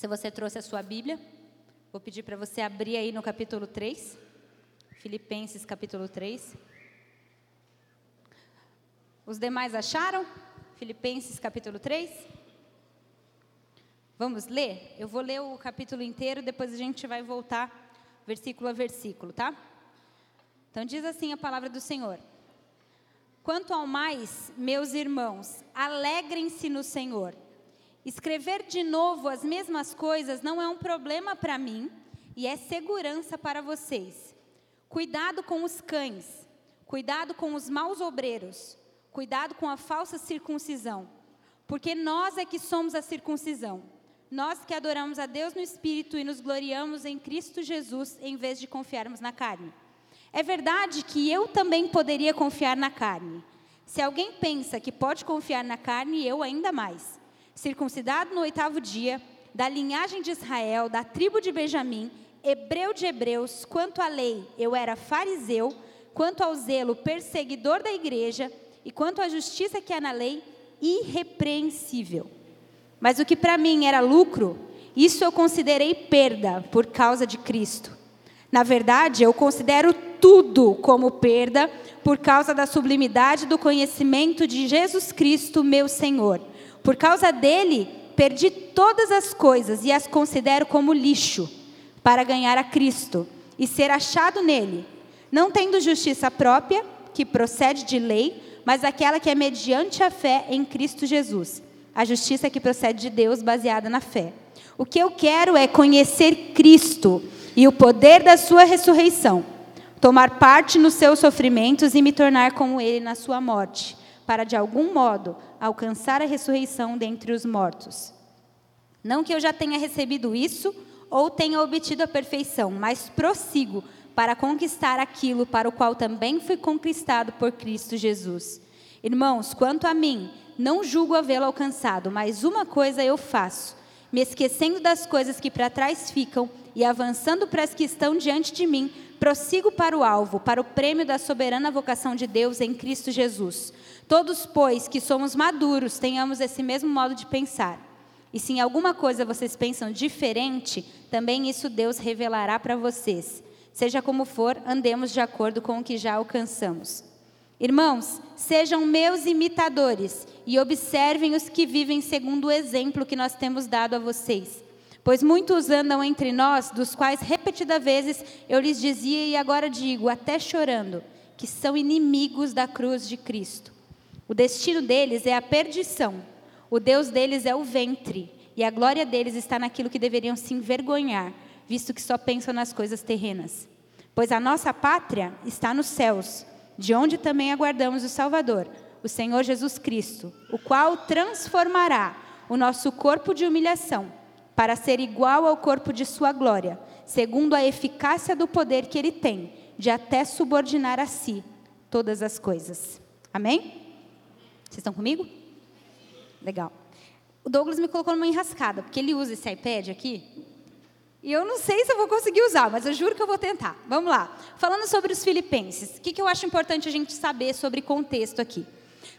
Se você trouxe a sua Bíblia, vou pedir para você abrir aí no capítulo 3, Filipenses capítulo 3. Os demais acharam? Filipenses capítulo 3? Vamos ler? Eu vou ler o capítulo inteiro, depois a gente vai voltar versículo a versículo, tá? Então diz assim a palavra do Senhor: Quanto ao mais, meus irmãos, alegrem-se no Senhor. Escrever de novo as mesmas coisas não é um problema para mim e é segurança para vocês. Cuidado com os cães, cuidado com os maus obreiros, cuidado com a falsa circuncisão, porque nós é que somos a circuncisão. Nós que adoramos a Deus no Espírito e nos gloriamos em Cristo Jesus em vez de confiarmos na carne. É verdade que eu também poderia confiar na carne. Se alguém pensa que pode confiar na carne, eu ainda mais. Circuncidado no oitavo dia, da linhagem de Israel, da tribo de Benjamim, hebreu de hebreus, quanto à lei, eu era fariseu, quanto ao zelo, perseguidor da igreja, e quanto à justiça que há na lei, irrepreensível. Mas o que para mim era lucro, isso eu considerei perda por causa de Cristo. Na verdade, eu considero tudo como perda por causa da sublimidade do conhecimento de Jesus Cristo, meu Senhor. Por causa dele, perdi todas as coisas e as considero como lixo para ganhar a Cristo e ser achado nele, não tendo justiça própria, que procede de lei, mas aquela que é mediante a fé em Cristo Jesus, a justiça que procede de Deus baseada na fé. O que eu quero é conhecer Cristo e o poder da sua ressurreição, tomar parte nos seus sofrimentos e me tornar como ele na sua morte, para de algum modo alcançar a ressurreição dentre os mortos. Não que eu já tenha recebido isso ou tenha obtido a perfeição, mas prossigo para conquistar aquilo para o qual também fui conquistado por Cristo Jesus. Irmãos, quanto a mim, não julgo havê-lo alcançado, mas uma coisa eu faço, me esquecendo das coisas que para trás ficam e avançando para as que estão diante de mim, prossigo para o alvo, para o prêmio da soberana vocação de Deus em Cristo Jesus. Todos, pois, que somos maduros, tenhamos esse mesmo modo de pensar. E se em alguma coisa vocês pensam diferente, também isso Deus revelará para vocês. Seja como for, andemos de acordo com o que já alcançamos. Irmãos, sejam meus imitadores e observem os que vivem segundo o exemplo que nós temos dado a vocês. Pois muitos andam entre nós, dos quais repetidas vezes eu lhes dizia e agora digo, até chorando, que são inimigos da cruz de Cristo. O destino deles é a perdição, o Deus deles é o ventre, e a glória deles está naquilo que deveriam se envergonhar, visto que só pensam nas coisas terrenas. Pois a nossa pátria está nos céus, de onde também aguardamos o Salvador, o Senhor Jesus Cristo, o qual transformará o nosso corpo de humilhação para ser igual ao corpo de sua glória, segundo a eficácia do poder que ele tem, de até subordinar a si todas as coisas. Amém? Vocês estão comigo? Legal. O Douglas me colocou numa enrascada, porque ele usa esse iPad aqui. E eu não sei se eu vou conseguir usar, mas eu juro que eu vou tentar. Vamos lá. Falando sobre os filipenses, o que, que eu acho importante a gente saber sobre contexto aqui?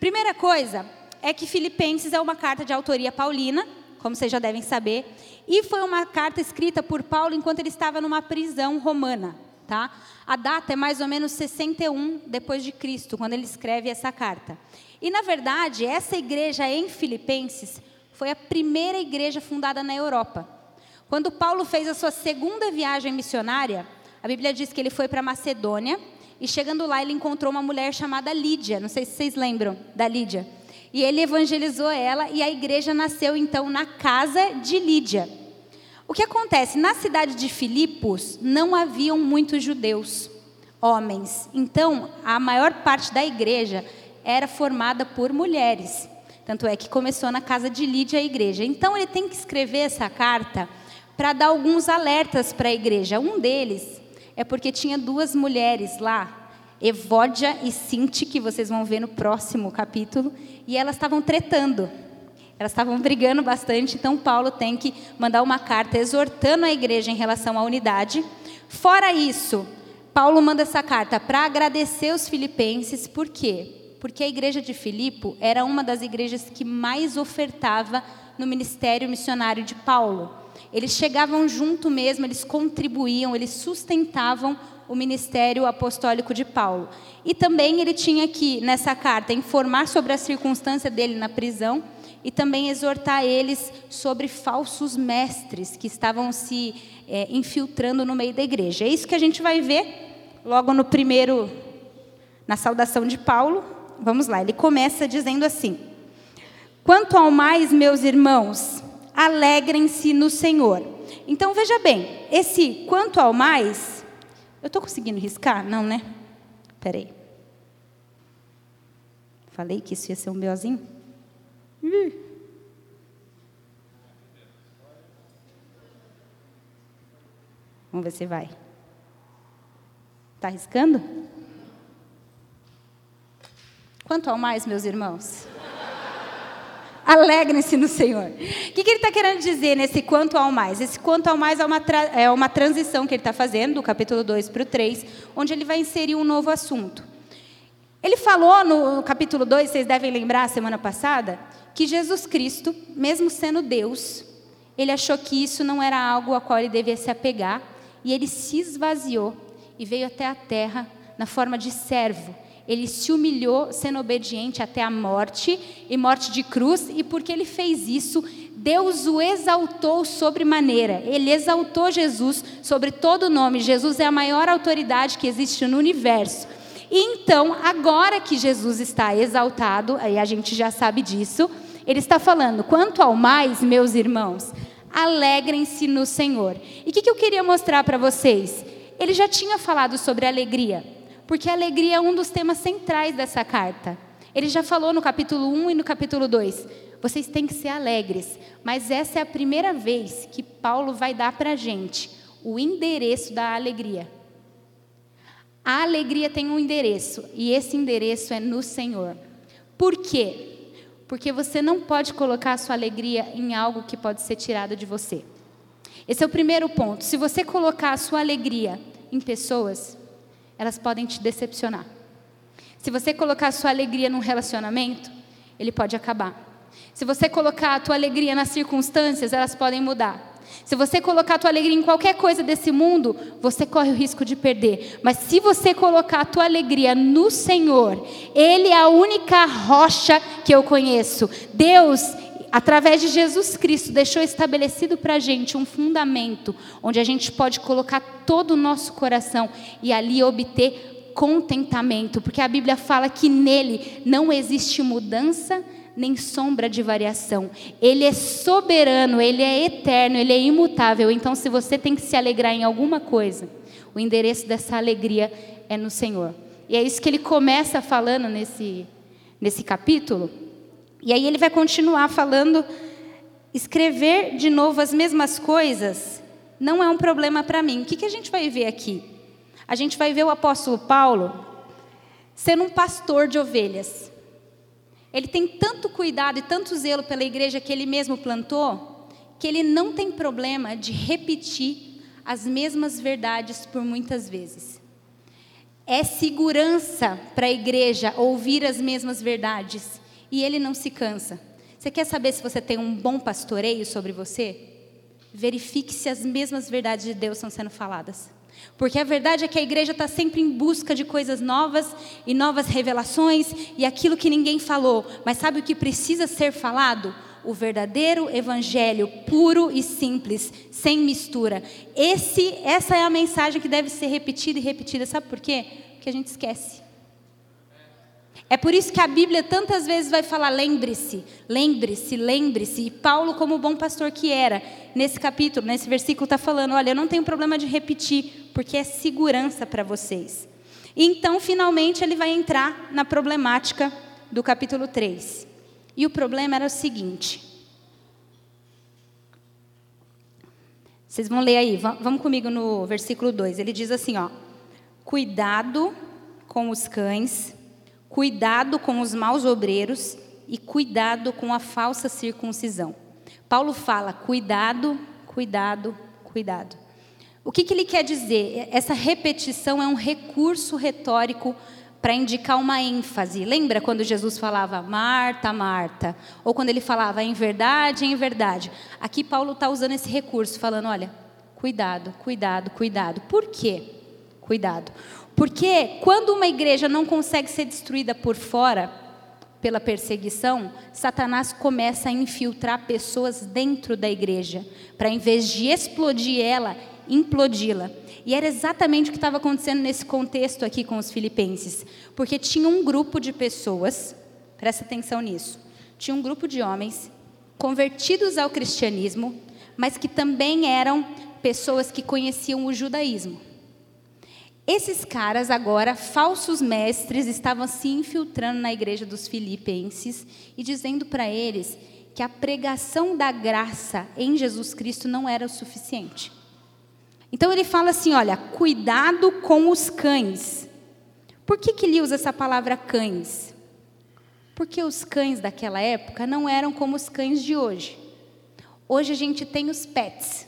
Primeira coisa é que Filipenses é uma carta de autoria paulina, como vocês já devem saber, e foi uma carta escrita por Paulo enquanto ele estava numa prisão romana, tá? A data é mais ou menos 61 depois de Cristo, quando ele escreve essa carta. E na verdade, essa igreja em Filipenses foi a primeira igreja fundada na Europa. Quando Paulo fez a sua segunda viagem missionária, a Bíblia diz que ele foi para Macedônia e chegando lá ele encontrou uma mulher chamada Lídia. Não sei se vocês lembram da Lídia. E ele evangelizou ela e a igreja nasceu então na casa de Lídia. O que acontece? Na cidade de Filipos não haviam muitos judeus, homens. Então, a maior parte da igreja era formada por mulheres. Tanto é que começou na casa de Lídia a igreja. Então, ele tem que escrever essa carta para dar alguns alertas para a igreja. Um deles é porque tinha duas mulheres lá Evódia e Sinti, que vocês vão ver no próximo capítulo, e elas estavam tretando. Elas estavam brigando bastante, então Paulo tem que mandar uma carta exortando a igreja em relação à unidade. Fora isso, Paulo manda essa carta para agradecer os filipenses, por quê? Porque a igreja de Filipo era uma das igrejas que mais ofertava no ministério missionário de Paulo. Eles chegavam junto mesmo, eles contribuíam, eles sustentavam o ministério apostólico de Paulo. E também ele tinha que, nessa carta, informar sobre a circunstância dele na prisão e também exortar eles sobre falsos mestres que estavam se é, infiltrando no meio da igreja. É isso que a gente vai ver logo no primeiro, na saudação de Paulo. Vamos lá, ele começa dizendo assim: Quanto ao mais, meus irmãos, alegrem-se no Senhor. Então veja bem, esse quanto ao mais, eu estou conseguindo riscar? Não, né? Peraí. Falei que isso ia ser um beozinho? Vamos ver se vai. Está arriscando? Quanto ao mais, meus irmãos? Alegrem-se no Senhor. O que, que ele está querendo dizer nesse quanto ao mais? Esse quanto ao mais é uma, é uma transição que ele está fazendo, do capítulo 2 para o 3, onde ele vai inserir um novo assunto. Ele falou no capítulo 2, vocês devem lembrar, semana passada, que Jesus Cristo, mesmo sendo Deus, ele achou que isso não era algo a qual ele devia se apegar, e ele se esvaziou e veio até a terra na forma de servo. Ele se humilhou, sendo obediente até a morte e morte de cruz, e porque ele fez isso, Deus o exaltou sobremaneira. Ele exaltou Jesus sobre todo o nome. Jesus é a maior autoridade que existe no universo. E então, agora que Jesus está exaltado, aí a gente já sabe disso, ele está falando: quanto ao mais, meus irmãos, alegrem-se no Senhor. E o que, que eu queria mostrar para vocês? Ele já tinha falado sobre alegria, porque a alegria é um dos temas centrais dessa carta. Ele já falou no capítulo 1 e no capítulo 2. Vocês têm que ser alegres, mas essa é a primeira vez que Paulo vai dar para a gente o endereço da alegria. A alegria tem um endereço, e esse endereço é no Senhor. Por quê? Porque você não pode colocar a sua alegria em algo que pode ser tirado de você. Esse é o primeiro ponto. Se você colocar a sua alegria em pessoas, elas podem te decepcionar. Se você colocar a sua alegria num relacionamento, ele pode acabar. Se você colocar a tua alegria nas circunstâncias, elas podem mudar. Se você colocar a tua alegria em qualquer coisa desse mundo, você corre o risco de perder. Mas se você colocar a tua alegria no Senhor, Ele é a única rocha que eu conheço. Deus, através de Jesus Cristo, deixou estabelecido para a gente um fundamento onde a gente pode colocar todo o nosso coração e ali obter contentamento, porque a Bíblia fala que nele não existe mudança nem sombra de variação. Ele é soberano, ele é eterno, ele é imutável. Então, se você tem que se alegrar em alguma coisa, o endereço dessa alegria é no Senhor. E é isso que ele começa falando nesse, nesse capítulo. E aí ele vai continuar falando: escrever de novo as mesmas coisas não é um problema para mim. O que, que a gente vai ver aqui? A gente vai ver o apóstolo Paulo sendo um pastor de ovelhas. Ele tem tanto cuidado e tanto zelo pela igreja que ele mesmo plantou, que ele não tem problema de repetir as mesmas verdades por muitas vezes. É segurança para a igreja ouvir as mesmas verdades e ele não se cansa. Você quer saber se você tem um bom pastoreio sobre você? Verifique se as mesmas verdades de Deus estão sendo faladas. Porque a verdade é que a igreja está sempre em busca de coisas novas e novas revelações e aquilo que ninguém falou. Mas sabe o que precisa ser falado? O verdadeiro evangelho puro e simples, sem mistura. Esse, essa é a mensagem que deve ser repetida e repetida. Sabe por quê? Porque a gente esquece. É por isso que a Bíblia tantas vezes vai falar: lembre-se, lembre-se, lembre-se. E Paulo, como bom pastor que era, nesse capítulo, nesse versículo, está falando: olha, eu não tenho problema de repetir, porque é segurança para vocês. E então, finalmente, ele vai entrar na problemática do capítulo 3. E o problema era o seguinte. Vocês vão ler aí, vamos comigo no versículo 2. Ele diz assim: ó, cuidado com os cães cuidado com os maus obreiros e cuidado com a falsa circuncisão. Paulo fala: cuidado, cuidado, cuidado. O que, que ele quer dizer? Essa repetição é um recurso retórico para indicar uma ênfase. Lembra quando Jesus falava Marta, Marta? Ou quando ele falava em verdade, em verdade? Aqui Paulo está usando esse recurso, falando: olha, cuidado, cuidado, cuidado. Por quê? Cuidado. Porque quando uma igreja não consegue ser destruída por fora, pela perseguição, Satanás começa a infiltrar pessoas dentro da igreja, para em vez de explodir ela, implodi-la. E era exatamente o que estava acontecendo nesse contexto aqui com os filipenses, porque tinha um grupo de pessoas, presta atenção nisso, tinha um grupo de homens convertidos ao cristianismo, mas que também eram pessoas que conheciam o judaísmo. Esses caras agora, falsos mestres, estavam se infiltrando na igreja dos filipenses e dizendo para eles que a pregação da graça em Jesus Cristo não era o suficiente. Então ele fala assim: olha, cuidado com os cães. Por que, que ele usa essa palavra cães? Porque os cães daquela época não eram como os cães de hoje. Hoje a gente tem os pets.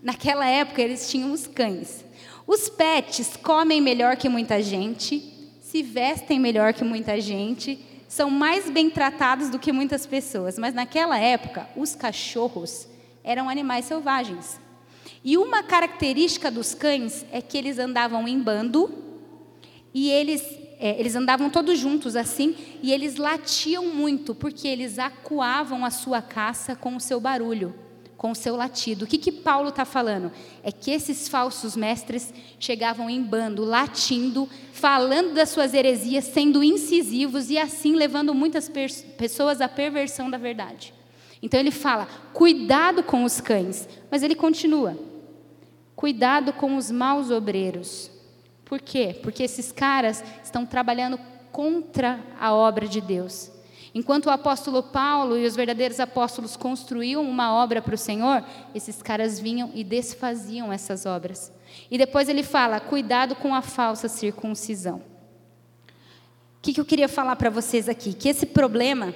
Naquela época eles tinham os cães. Os pets comem melhor que muita gente, se vestem melhor que muita gente, são mais bem tratados do que muitas pessoas. Mas naquela época, os cachorros eram animais selvagens. E uma característica dos cães é que eles andavam em bando e eles, é, eles andavam todos juntos assim e eles latiam muito porque eles acuavam a sua caça com o seu barulho, com o seu latido. O que, que Paulo está falando? É que esses falsos mestres chegavam em bando, latindo, falando das suas heresias, sendo incisivos e assim levando muitas pessoas à perversão da verdade. Então ele fala: cuidado com os cães, mas ele continua. Cuidado com os maus obreiros. Por quê? Porque esses caras estão trabalhando contra a obra de Deus. Enquanto o apóstolo Paulo e os verdadeiros apóstolos construíam uma obra para o Senhor, esses caras vinham e desfaziam essas obras. E depois ele fala: cuidado com a falsa circuncisão. O que, que eu queria falar para vocês aqui? Que esse problema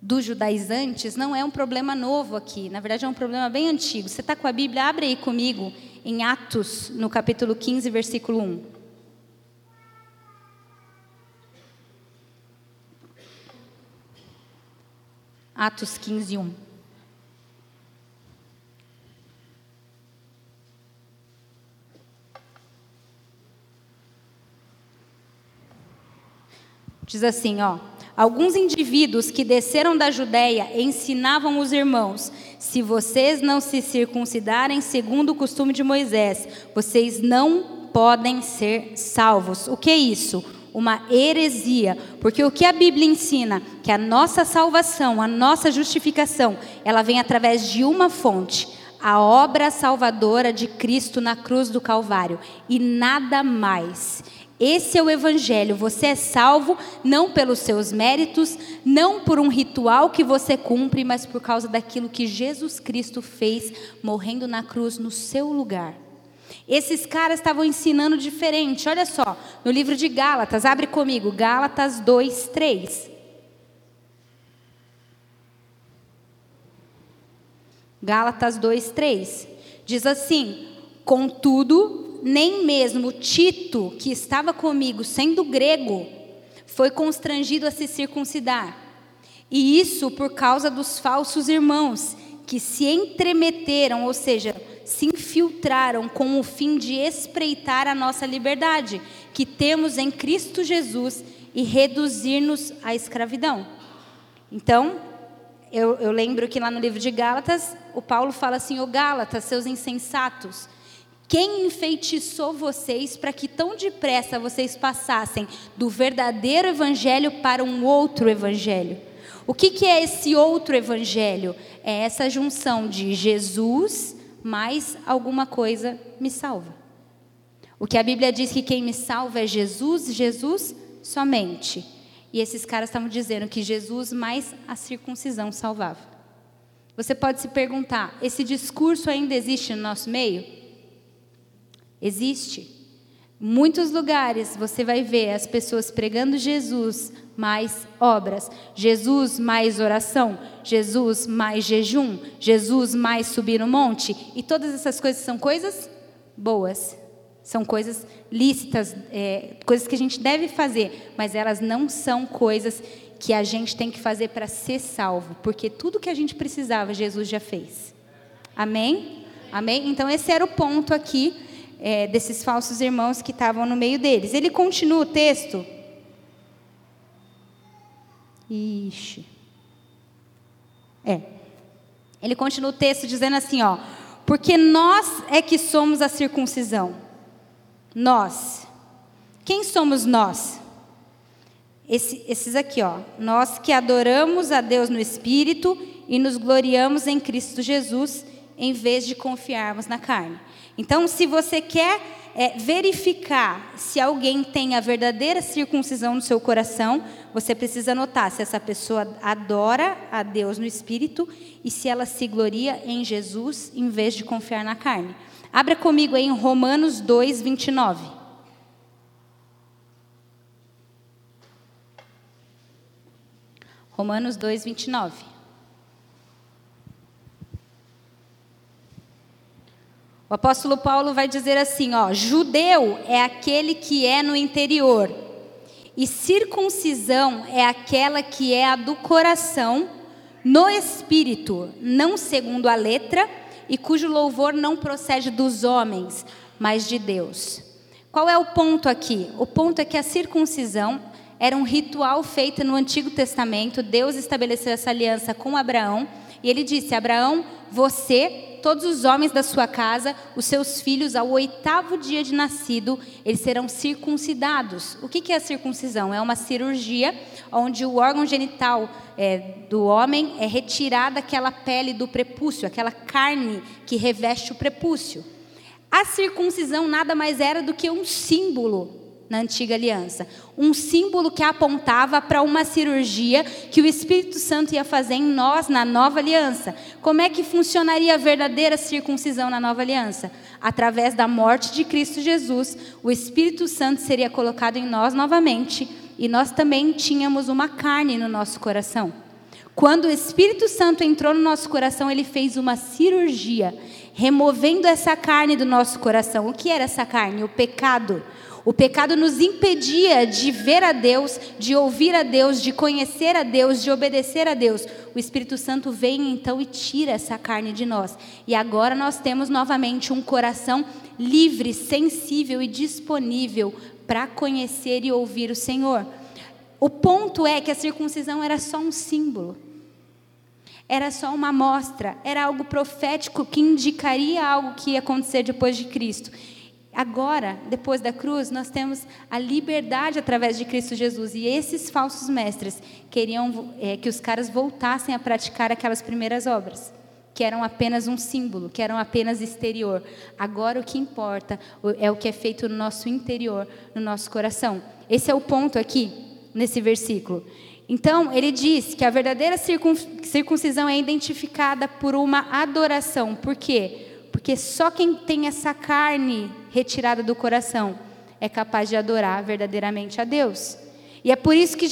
dos judaizantes não é um problema novo aqui, na verdade é um problema bem antigo. Você está com a Bíblia? Abre aí comigo em Atos, no capítulo 15, versículo 1. Atos 15, 1. Diz assim, ó. Alguns indivíduos que desceram da Judéia ensinavam os irmãos: se vocês não se circuncidarem segundo o costume de Moisés, vocês não podem ser salvos. O que é isso? Uma heresia, porque o que a Bíblia ensina, que a nossa salvação, a nossa justificação, ela vem através de uma fonte, a obra salvadora de Cristo na cruz do Calvário, e nada mais. Esse é o Evangelho. Você é salvo não pelos seus méritos, não por um ritual que você cumpre, mas por causa daquilo que Jesus Cristo fez morrendo na cruz no seu lugar. Esses caras estavam ensinando diferente. Olha só, no livro de Gálatas, abre comigo, Gálatas 2, 3. Gálatas 2, 3. Diz assim: Contudo, nem mesmo Tito, que estava comigo, sendo grego, foi constrangido a se circuncidar. E isso por causa dos falsos irmãos, que se entremeteram, ou seja, se infiltraram com o fim de espreitar a nossa liberdade, que temos em Cristo Jesus, e reduzir-nos à escravidão. Então, eu, eu, lembro que lá no livro de Gálatas, o Paulo fala assim: Ô Gálatas, seus insensatos, quem enfeitiçou vocês para que tão depressa vocês passassem do verdadeiro evangelho para um outro evangelho? O que, que é esse outro evangelho? É essa junção de Jesus mais alguma coisa me salva. O que a Bíblia diz que quem me salva é Jesus, Jesus somente. E esses caras estavam dizendo que Jesus mais a circuncisão salvava. Você pode se perguntar: esse discurso ainda existe no nosso meio? Existe. Muitos lugares você vai ver as pessoas pregando Jesus mais obras, Jesus mais oração, Jesus mais jejum, Jesus mais subir no monte, e todas essas coisas são coisas boas. São coisas lícitas, é, coisas que a gente deve fazer, mas elas não são coisas que a gente tem que fazer para ser salvo, porque tudo que a gente precisava, Jesus já fez. Amém? Amém? Então, esse era o ponto aqui é, desses falsos irmãos que estavam no meio deles. Ele continua o texto. Ixi. É. Ele continua o texto dizendo assim, ó. Porque nós é que somos a circuncisão. Nós. Quem somos nós? Esse, esses aqui, ó. Nós que adoramos a Deus no Espírito e nos gloriamos em Cristo Jesus, em vez de confiarmos na carne. Então, se você quer é, verificar se alguém tem a verdadeira circuncisão no seu coração, você precisa notar se essa pessoa adora a Deus no Espírito e se ela se gloria em Jesus em vez de confiar na carne. Abra comigo aí em Romanos 2, 29. Romanos 2, 29. O apóstolo Paulo vai dizer assim, ó, judeu é aquele que é no interior, e circuncisão é aquela que é a do coração, no espírito, não segundo a letra, e cujo louvor não procede dos homens, mas de Deus. Qual é o ponto aqui? O ponto é que a circuncisão era um ritual feito no Antigo Testamento. Deus estabeleceu essa aliança com Abraão e ele disse: Abraão, você todos os homens da sua casa, os seus filhos, ao oitavo dia de nascido, eles serão circuncidados. O que é a circuncisão? É uma cirurgia onde o órgão genital é, do homem é retirada aquela pele do prepúcio, aquela carne que reveste o prepúcio. A circuncisão nada mais era do que um símbolo na antiga aliança. Um símbolo que apontava para uma cirurgia que o Espírito Santo ia fazer em nós na nova aliança. Como é que funcionaria a verdadeira circuncisão na nova aliança? Através da morte de Cristo Jesus, o Espírito Santo seria colocado em nós novamente e nós também tínhamos uma carne no nosso coração. Quando o Espírito Santo entrou no nosso coração, ele fez uma cirurgia, removendo essa carne do nosso coração. O que era essa carne? O pecado. O pecado nos impedia de ver a Deus, de ouvir a Deus, de conhecer a Deus, de obedecer a Deus. O Espírito Santo vem então e tira essa carne de nós. E agora nós temos novamente um coração livre, sensível e disponível para conhecer e ouvir o Senhor. O ponto é que a circuncisão era só um símbolo. Era só uma amostra, era algo profético que indicaria algo que ia acontecer depois de Cristo. Agora, depois da cruz, nós temos a liberdade através de Cristo Jesus. E esses falsos mestres queriam é, que os caras voltassem a praticar aquelas primeiras obras, que eram apenas um símbolo, que eram apenas exterior. Agora, o que importa é o que é feito no nosso interior, no nosso coração. Esse é o ponto aqui, nesse versículo. Então, ele diz que a verdadeira circuncisão é identificada por uma adoração. Por quê? Porque só quem tem essa carne retirada do coração é capaz de adorar verdadeiramente a Deus. E é por isso que